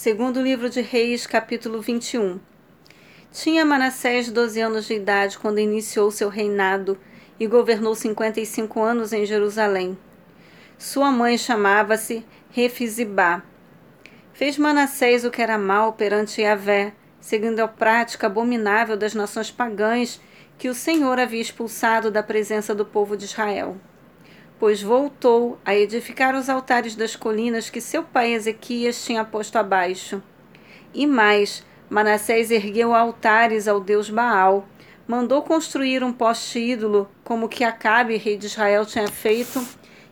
Segundo livro de Reis, capítulo 21. Tinha Manassés 12 anos de idade quando iniciou seu reinado e governou 55 anos em Jerusalém. Sua mãe chamava-se Refizibá. Fez Manassés o que era mal perante Yahvé, seguindo a prática abominável das nações pagãs que o Senhor havia expulsado da presença do povo de Israel pois voltou a edificar os altares das colinas que seu pai Ezequias tinha posto abaixo. E mais, Manassés ergueu altares ao deus Baal, mandou construir um poste ídolo, como que Acabe, rei de Israel, tinha feito,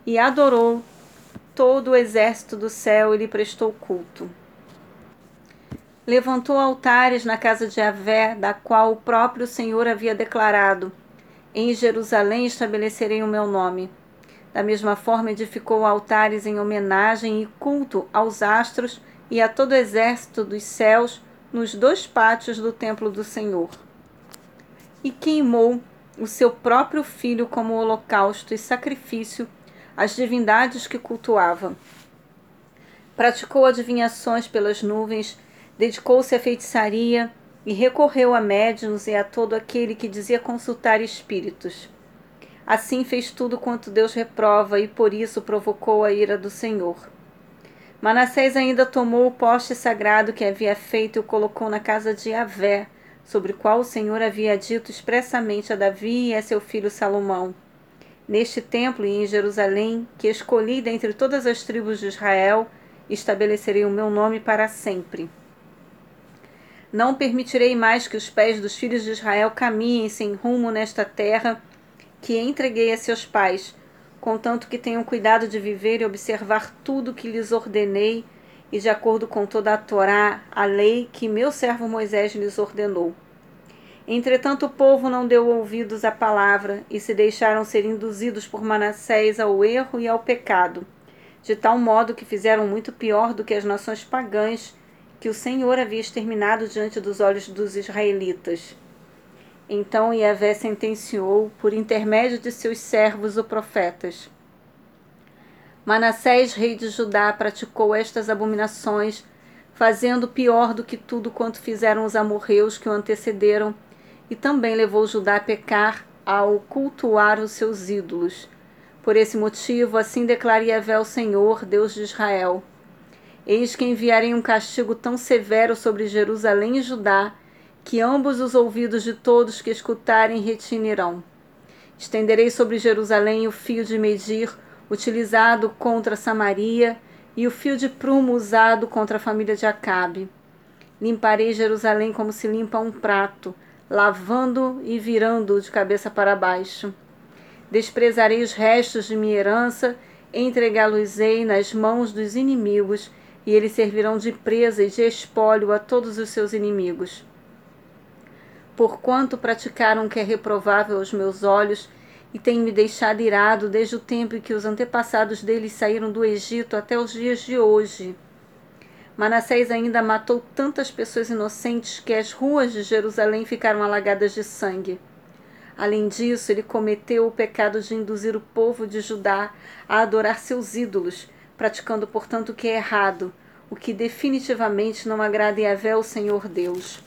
e adorou todo o exército do céu e lhe prestou culto. Levantou altares na casa de Avé, da qual o próprio Senhor havia declarado: Em Jerusalém estabelecerei o meu nome. Da mesma forma, edificou altares em homenagem e culto aos astros e a todo o exército dos céus nos dois pátios do templo do Senhor. E queimou o seu próprio filho como holocausto e sacrifício às divindades que cultuava. Praticou adivinhações pelas nuvens, dedicou-se à feitiçaria e recorreu a médiuns e a todo aquele que dizia consultar espíritos. Assim fez tudo quanto Deus reprova e por isso provocou a ira do Senhor. Manassés ainda tomou o poste sagrado que havia feito e o colocou na casa de Avé, sobre o qual o Senhor havia dito expressamente a Davi e a seu filho Salomão. Neste templo e em Jerusalém, que escolhi dentre todas as tribos de Israel, estabelecerei o meu nome para sempre. Não permitirei mais que os pés dos filhos de Israel caminhem sem rumo nesta terra que entreguei a seus pais, contanto que tenham cuidado de viver e observar tudo que lhes ordenei, e de acordo com toda a Torá, a lei que meu servo Moisés lhes ordenou. Entretanto, o povo não deu ouvidos à palavra e se deixaram ser induzidos por Manassés ao erro e ao pecado, de tal modo que fizeram muito pior do que as nações pagãs que o Senhor havia exterminado diante dos olhos dos israelitas. Então Yahvé sentenciou, por intermédio de seus servos, os profetas. Manassés, rei de Judá, praticou estas abominações, fazendo pior do que tudo quanto fizeram os amorreus que o antecederam, e também levou Judá a pecar ao cultuar os seus ídolos. Por esse motivo, assim declara Yahvé o Senhor, Deus de Israel: Eis que enviarei um castigo tão severo sobre Jerusalém e Judá, que ambos os ouvidos de todos que escutarem retinirão. Estenderei sobre Jerusalém o fio de medir utilizado contra Samaria e o fio de prumo usado contra a família de Acabe. Limparei Jerusalém como se limpa um prato, lavando e virando de cabeça para baixo. Desprezarei os restos de minha herança, entregá-los-ei nas mãos dos inimigos, e eles servirão de presa e de espólio a todos os seus inimigos porquanto praticaram o que é reprovável aos meus olhos e têm me deixado irado desde o tempo em que os antepassados deles saíram do Egito até os dias de hoje. Manassés ainda matou tantas pessoas inocentes que as ruas de Jerusalém ficaram alagadas de sangue. Além disso, ele cometeu o pecado de induzir o povo de Judá a adorar seus ídolos, praticando, portanto, o que é errado, o que definitivamente não agrada a Yahvé, o Senhor Deus.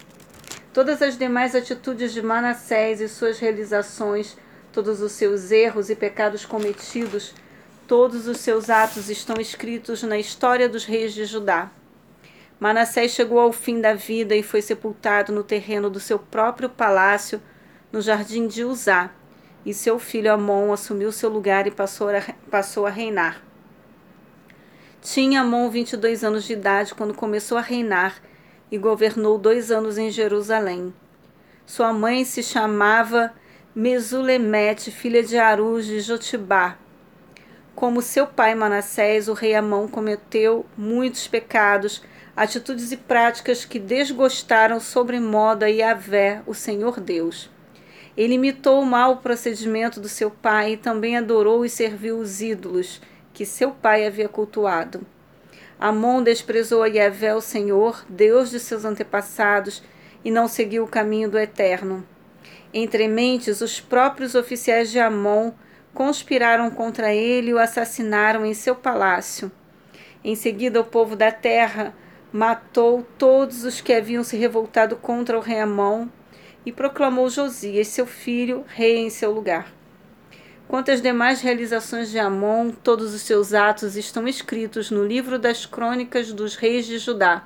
Todas as demais atitudes de Manassés e suas realizações, todos os seus erros e pecados cometidos, todos os seus atos estão escritos na história dos reis de Judá. Manassés chegou ao fim da vida e foi sepultado no terreno do seu próprio palácio, no jardim de Uzá, e seu filho Amon assumiu seu lugar e passou a, passou a reinar. Tinha Amon 22 anos de idade quando começou a reinar e governou dois anos em Jerusalém. Sua mãe se chamava Mesulemete, filha de Aruz de Jotibá. Como seu pai Manassés, o rei Amão cometeu muitos pecados, atitudes e práticas que desgostaram sobremodo a Yahvé, o Senhor Deus. Ele imitou o mau procedimento do seu pai e também adorou e serviu os ídolos que seu pai havia cultuado. Amon desprezou a Yahvé, o Senhor, Deus de seus antepassados, e não seguiu o caminho do Eterno. Entre mentes, os próprios oficiais de Amon conspiraram contra ele e o assassinaram em seu palácio. Em seguida, o povo da terra matou todos os que haviam se revoltado contra o rei Amon e proclamou Josias, seu filho, rei em seu lugar. Quanto às demais realizações de Amon, todos os seus atos estão escritos no livro das crônicas dos reis de Judá.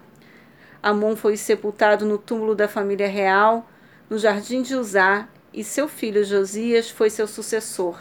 Amon foi sepultado no túmulo da família real, no jardim de Uzá, e seu filho Josias foi seu sucessor.